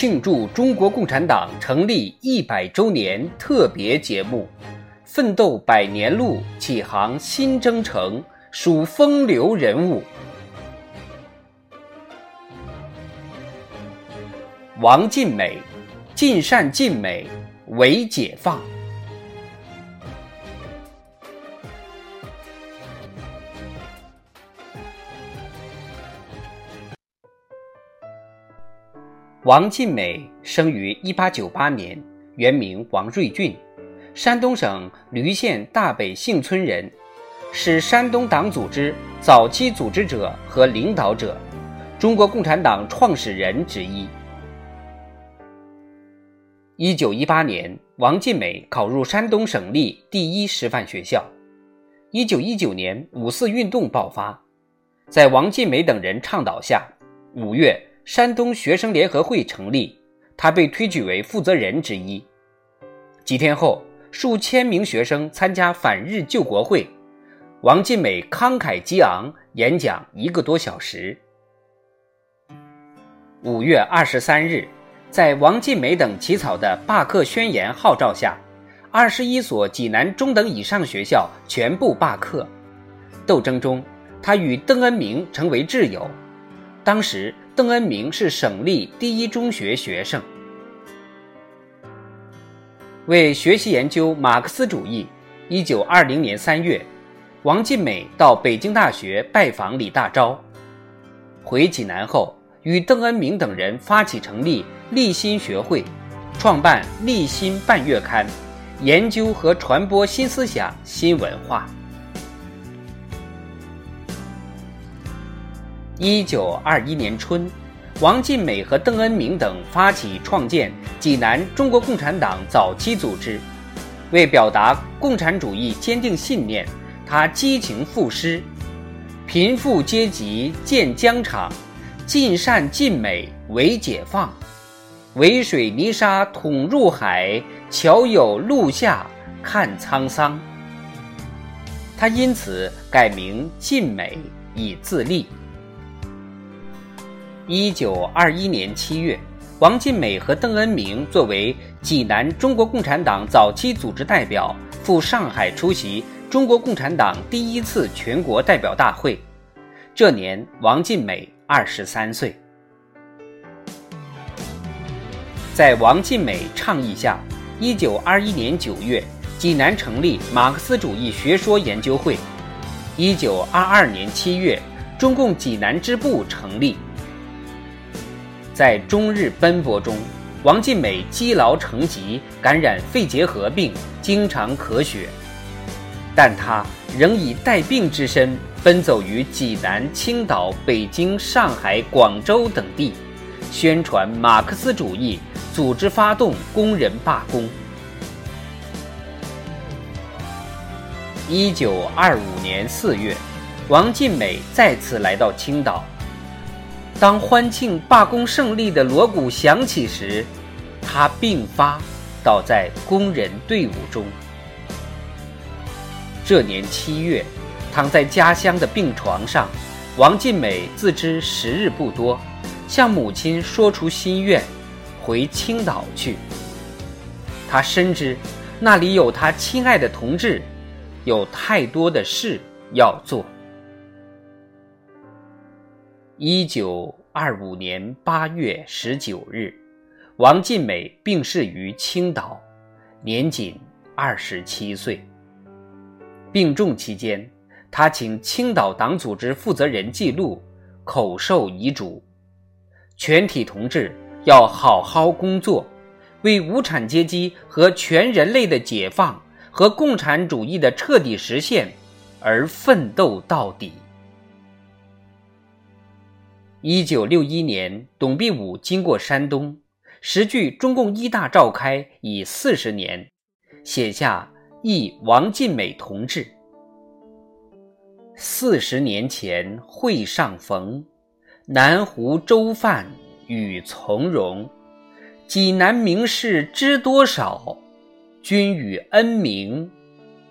庆祝中国共产党成立一百周年特别节目，奋斗百年路，启航新征程，数风流人物。王尽美，尽善尽美，为解放。王尽美生于一八九八年，原名王瑞俊，山东省驴县大北幸村人，是山东党组织早期组织者和领导者，中国共产党创始人之一。一九一八年，王尽美考入山东省立第一师范学校。一九一九年，五四运动爆发，在王尽美等人倡导下，五月，山东学生联合会成立，他被推举为负责人之一。几天后，数千名学生参加反日救国会，王尽美慷慨激昂，演讲一个多小时。五月二十三日。在王尽美等起草的罢课宣言号召下，二十一所济南中等以上学校全部罢课。斗争中，他与邓恩铭成为挚友。当时，邓恩铭是省立第一中学学生。为学习研究马克思主义，一九二零年三月，王尽美到北京大学拜访李大钊。回济南后，与邓恩铭等人发起成立。立新学会创办《立新半月刊》，研究和传播新思想、新文化。一九二一年春，王尽美和邓恩铭等发起创建济南中国共产党早期组织。为表达共产主义坚定信念，他激情赋诗：“贫富阶级见疆场，尽善尽美为解放。”为水泥沙捅入海，桥有路下看沧桑。他因此改名尽美，以自立。一九二一年七月，王尽美和邓恩铭作为济南中国共产党早期组织代表，赴上海出席中国共产党第一次全国代表大会。这年，王尽美二十三岁。在王尽美倡议下，一九二一年九月，济南成立马克思主义学说研究会。一九二二年七月，中共济南支部成立。在终日奔波中，王尽美积劳成疾，感染肺结核病，经常咳血，但他仍以带病之身奔走于济南、青岛、北京、上海、广州等地，宣传马克思主义。组织发动工人罢工。一九二五年四月，王尽美再次来到青岛。当欢庆罢工胜利的锣鼓响起时，他病发，倒在工人队伍中。这年七月，躺在家乡的病床上，王尽美自知时日不多，向母亲说出心愿。回青岛去，他深知那里有他亲爱的同志，有太多的事要做。一九二五年八月十九日，王尽美病逝于青岛，年仅二十七岁。病重期间，他请青岛党组织负责人记录，口授遗嘱：全体同志。要好好工作，为无产阶级和全人类的解放和共产主义的彻底实现而奋斗到底。一九六一年，董必武经过山东，时距中共一大召开已四十年，写下《忆王尽美同志》：四十年前会上逢，南湖粥饭。与从容，济南名士知多少？君与恩名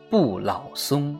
不老松。